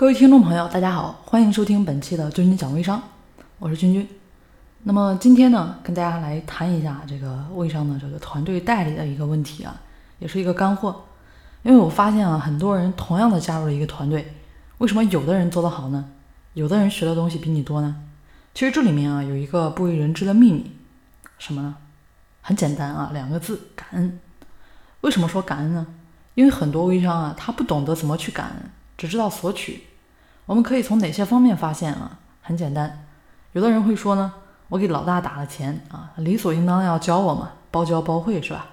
各位听众朋友，大家好，欢迎收听本期的君君讲微商，我是君君。那么今天呢，跟大家来谈一下这个微商的这个团队代理的一个问题啊，也是一个干货。因为我发现啊，很多人同样的加入了一个团队，为什么有的人做得好呢？有的人学的东西比你多呢？其实这里面啊，有一个不为人知的秘密，什么呢？很简单啊，两个字：感恩。为什么说感恩呢？因为很多微商啊，他不懂得怎么去感恩，只知道索取。我们可以从哪些方面发现啊？很简单，有的人会说呢，我给老大打了钱啊，理所应当要教我嘛，包教包会是吧？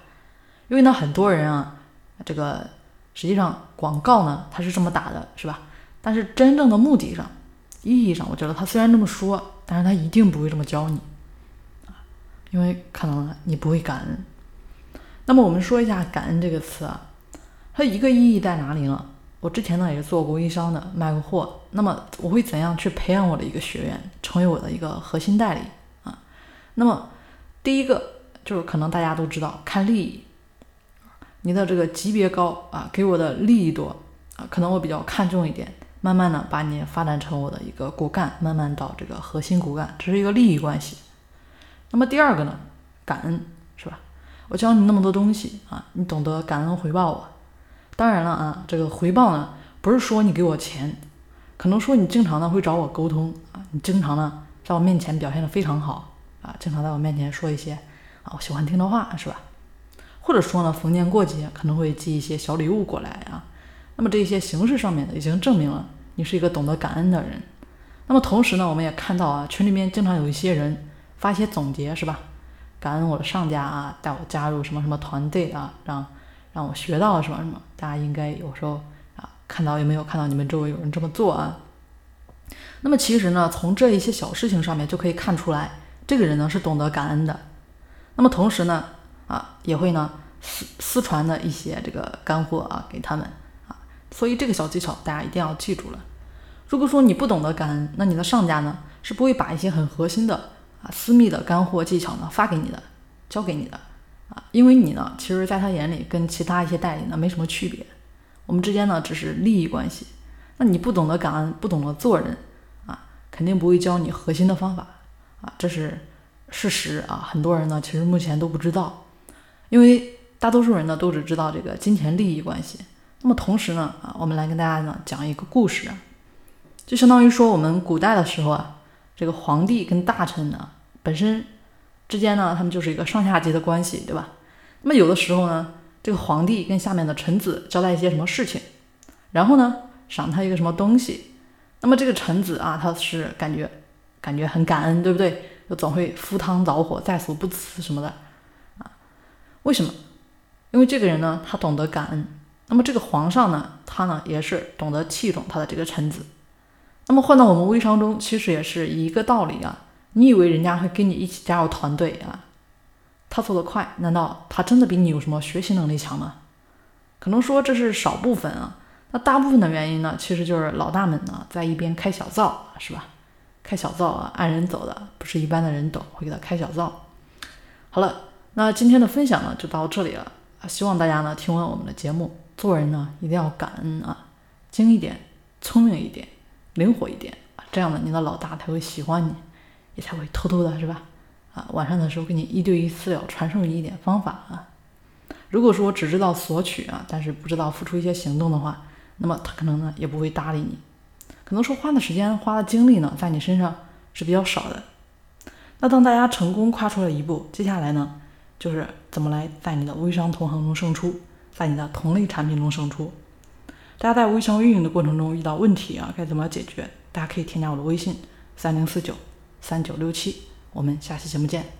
因为呢，很多人啊，这个实际上广告呢，他是这么打的，是吧？但是真正的目的上、意义上，我觉得他虽然这么说，但是他一定不会这么教你啊，因为看到了你不会感恩。那么我们说一下“感恩”这个词啊，它一个意义在哪里呢？我之前呢也是做过微商的，卖过货。那么我会怎样去培养我的一个学员，成为我的一个核心代理啊？那么第一个就是可能大家都知道，看利益，你的这个级别高啊，给我的利益多啊，可能我比较看重一点。慢慢的把你发展成我的一个骨干，慢慢到这个核心骨干，这是一个利益关系。那么第二个呢，感恩是吧？我教你那么多东西啊，你懂得感恩回报我。当然了啊，这个回报呢，不是说你给我钱，可能说你经常呢会找我沟通啊，你经常呢在我面前表现的非常好啊，经常在我面前说一些啊我喜欢听的话是吧？或者说呢逢年过节可能会寄一些小礼物过来啊，那么这些形式上面的已经证明了你是一个懂得感恩的人。那么同时呢，我们也看到啊群里面经常有一些人发一些总结是吧？感恩我的上家啊带我加入什么什么团队啊，让。让我学到了什么什么，大家应该有时候啊看到有没有看到你们周围有人这么做啊？那么其实呢，从这一些小事情上面就可以看出来，这个人呢是懂得感恩的。那么同时呢，啊也会呢私私传的一些这个干货啊给他们啊，所以这个小技巧大家一定要记住了。如果说你不懂得感恩，那你的上家呢是不会把一些很核心的啊私密的干货技巧呢发给你的，教给你的。啊，因为你呢，其实在他眼里跟其他一些代理呢没什么区别，我们之间呢只是利益关系。那你不懂得感恩，不懂得做人啊，肯定不会教你核心的方法啊，这是事实啊。很多人呢其实目前都不知道，因为大多数人呢都只知道这个金钱利益关系。那么同时呢啊，我们来跟大家呢讲一个故事，就相当于说我们古代的时候啊，这个皇帝跟大臣呢本身。之间呢，他们就是一个上下级的关系，对吧？那么有的时候呢，这个皇帝跟下面的臣子交代一些什么事情，然后呢，赏他一个什么东西，那么这个臣子啊，他是感觉感觉很感恩，对不对？就总会赴汤蹈火，在所不辞什么的啊？为什么？因为这个人呢，他懂得感恩。那么这个皇上呢，他呢也是懂得器重他的这个臣子。那么换到我们微商中，其实也是一个道理啊。你以为人家会跟你一起加入团队啊？他做得快，难道他真的比你有什么学习能力强吗？可能说这是少部分啊。那大部分的原因呢，其实就是老大们呢在一边开小灶，是吧？开小灶啊，按人走的，不是一般的人懂，会给他开小灶。好了，那今天的分享呢就到这里了啊。希望大家呢听完我们的节目，做人呢一定要感恩啊，精一点，聪明一点，灵活一点啊，这样呢你的老大才会喜欢你。你才会偷偷的是吧？啊，晚上的时候给你一对一私聊，传授你一点方法啊。如果说只知道索取啊，但是不知道付出一些行动的话，那么他可能呢也不会搭理你，可能说花的时间、花的精力呢在你身上是比较少的。那当大家成功跨出了一步，接下来呢就是怎么来在你的微商同行中胜出，在你的同类产品中胜出。大家在微商运营的过程中遇到问题啊，该怎么解决？大家可以添加我的微信：三零四九。三九六七，我们下期节目见。